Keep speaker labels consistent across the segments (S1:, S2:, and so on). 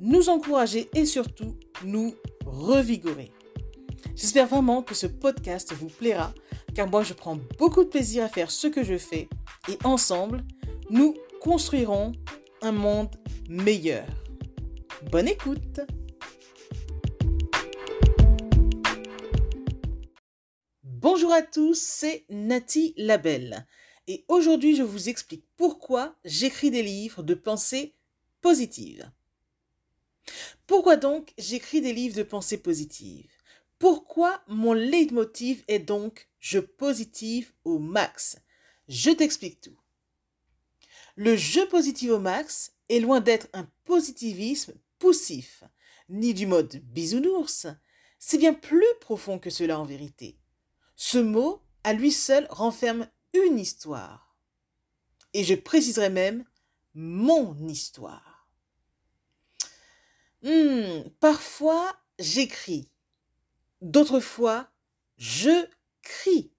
S1: nous encourager et surtout nous revigorer. J'espère vraiment que ce podcast vous plaira car moi je prends beaucoup de plaisir à faire ce que je fais et ensemble, nous construirons un monde meilleur. Bonne écoute Bonjour à tous, c'est Nati Labelle et aujourd'hui je vous explique pourquoi j'écris des livres de pensée positive. Pourquoi donc j'écris des livres de pensée positive Pourquoi mon leitmotiv est donc je positive au max Je t'explique tout. Le je positive au max est loin d'être un positivisme poussif, ni du mode bisounours. C'est bien plus profond que cela en vérité. Ce mot, à lui seul, renferme une histoire. Et je préciserai même mon histoire. Hmm, parfois, j'écris. D'autres fois, je crie.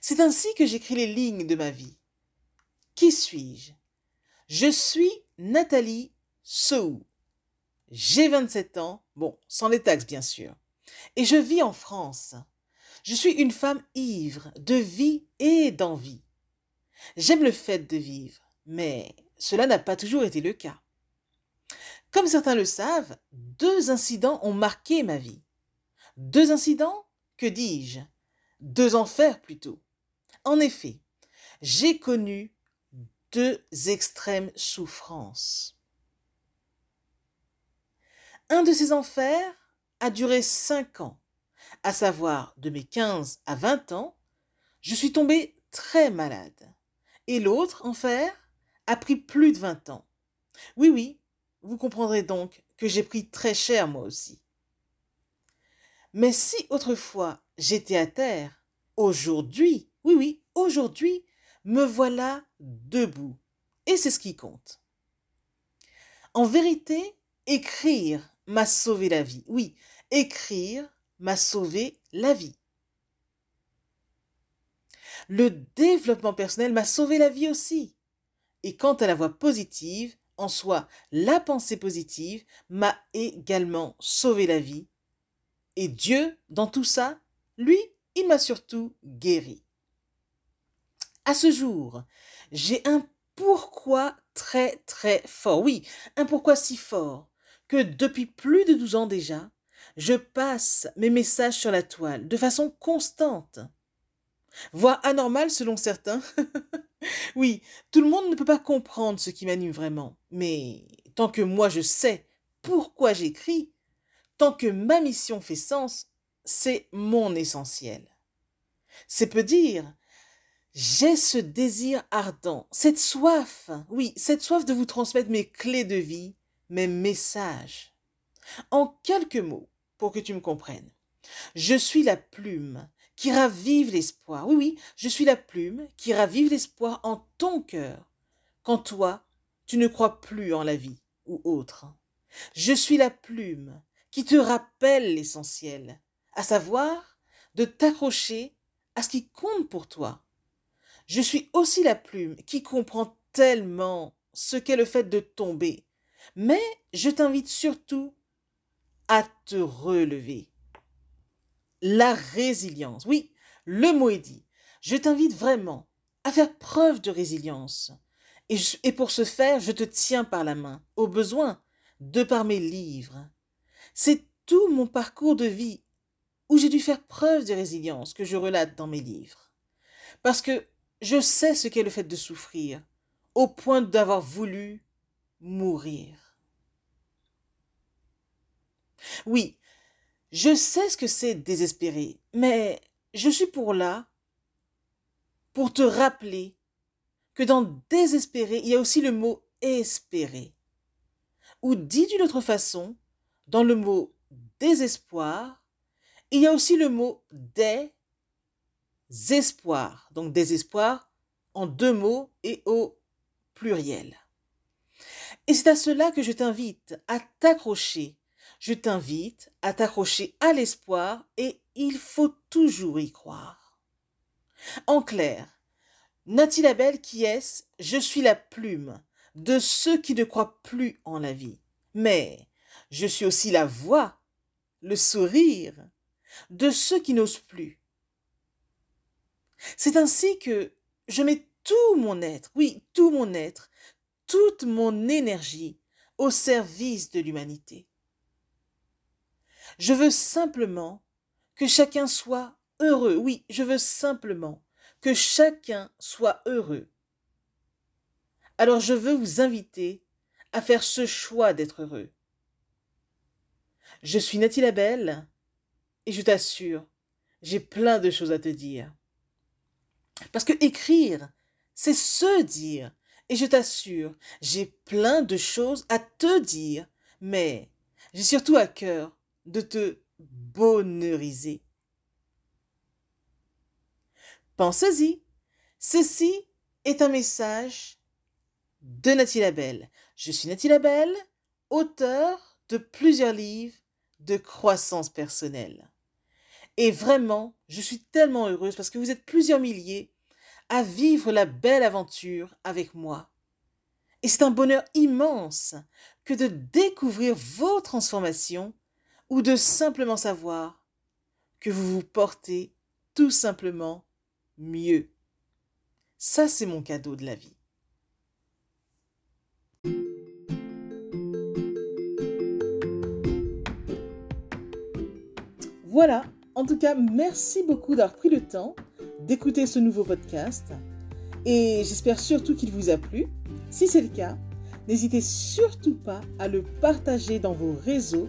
S1: C'est ainsi que j'écris les lignes de ma vie. Qui suis-je? Je suis Nathalie Sou. J'ai 27 ans, bon, sans les taxes bien sûr, et je vis en France. Je suis une femme ivre de vie et d'envie. J'aime le fait de vivre, mais cela n'a pas toujours été le cas. Comme certains le savent, deux incidents ont marqué ma vie. Deux incidents Que dis-je? Deux enfers plutôt. En effet, j'ai connu deux extrêmes souffrances. Un de ces enfers a duré cinq ans, à savoir de mes 15 à 20 ans, je suis tombée très malade. Et l'autre enfer a pris plus de 20 ans. Oui, oui, vous comprendrez donc que j'ai pris très cher moi aussi. Mais si autrefois j'étais à terre, aujourd'hui, oui, oui, aujourd'hui, me voilà debout. Et c'est ce qui compte. En vérité, écrire m'a sauvé la vie. Oui, écrire m'a sauvé la vie. Le développement personnel m'a sauvé la vie aussi. Et quant à la voie positive, en soi, la pensée positive m'a également sauvé la vie. Et Dieu, dans tout ça, lui, il m'a surtout guéri. À ce jour, j'ai un pourquoi très très fort. Oui, un pourquoi si fort que depuis plus de douze ans déjà, je passe mes messages sur la toile de façon constante, voire anormale selon certains. oui, tout le monde ne peut pas comprendre ce qui m'anime vraiment, mais tant que moi je sais pourquoi j'écris, tant que ma mission fait sens, c'est mon essentiel. C'est peu dire, j'ai ce désir ardent, cette soif, oui, cette soif de vous transmettre mes clés de vie, mes messages. En quelques mots, pour que tu me comprennes. Je suis la plume qui ravive l'espoir. Oui, oui, je suis la plume qui ravive l'espoir en ton cœur, quand toi, tu ne crois plus en la vie ou autre. Je suis la plume qui te rappelle l'essentiel, à savoir de t'accrocher à ce qui compte pour toi. Je suis aussi la plume qui comprend tellement ce qu'est le fait de tomber, mais je t'invite surtout à te relever. La résilience. Oui, le mot est dit. Je t'invite vraiment à faire preuve de résilience. Et, pour ce faire, je te tiens par la main, au besoin, de par mes livres. C'est tout mon parcours de vie où j'ai dû faire preuve de résilience que je relate dans mes livres. Parce que je sais ce qu'est le fait de souffrir, au point d'avoir voulu mourir. Oui, je sais ce que c'est désespérer, mais je suis pour là pour te rappeler que dans désespérer, il y a aussi le mot espérer. Ou dit d'une autre façon, dans le mot désespoir, il y a aussi le mot désespoir. Donc désespoir en deux mots et au pluriel. Et c'est à cela que je t'invite à t'accrocher. Je t'invite à t'accrocher à l'espoir et il faut toujours y croire. En clair, Nathalie Labelle qui est-ce? Je suis la plume de ceux qui ne croient plus en la vie. Mais je suis aussi la voix, le sourire de ceux qui n'osent plus. C'est ainsi que je mets tout mon être, oui, tout mon être, toute mon énergie au service de l'humanité. Je veux simplement que chacun soit heureux. Oui, je veux simplement que chacun soit heureux. Alors je veux vous inviter à faire ce choix d'être heureux. Je suis Nathalie Labelle et je t'assure, j'ai plein de choses à te dire. Parce que écrire, c'est se dire. Et je t'assure, j'ai plein de choses à te dire, mais j'ai surtout à cœur de te bonheuriser. Pensez-y. Ceci est un message de Nathalie Labelle. Je suis Nathalie Labelle, auteur de plusieurs livres de croissance personnelle. Et vraiment, je suis tellement heureuse parce que vous êtes plusieurs milliers à vivre la belle aventure avec moi. Et c'est un bonheur immense que de découvrir vos transformations ou de simplement savoir que vous vous portez tout simplement mieux. Ça, c'est mon cadeau de la vie. Voilà, en tout cas, merci beaucoup d'avoir pris le temps d'écouter ce nouveau podcast et j'espère surtout qu'il vous a plu. Si c'est le cas, n'hésitez surtout pas à le partager dans vos réseaux,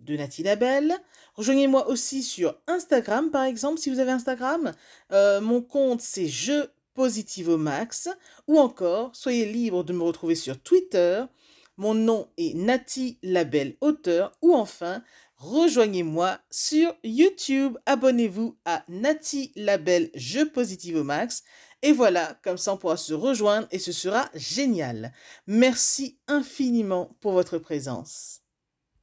S1: de Nathalie Labelle. Rejoignez-moi aussi sur Instagram, par exemple, si vous avez Instagram. Euh, mon compte, c'est Je Positive au Max. Ou encore, soyez libre de me retrouver sur Twitter. Mon nom est Nati Labelle Auteur. Ou enfin, rejoignez-moi sur YouTube. Abonnez-vous à Nati Labelle Je Positive au Max. Et voilà, comme ça on pourra se rejoindre et ce sera génial. Merci infiniment pour votre présence.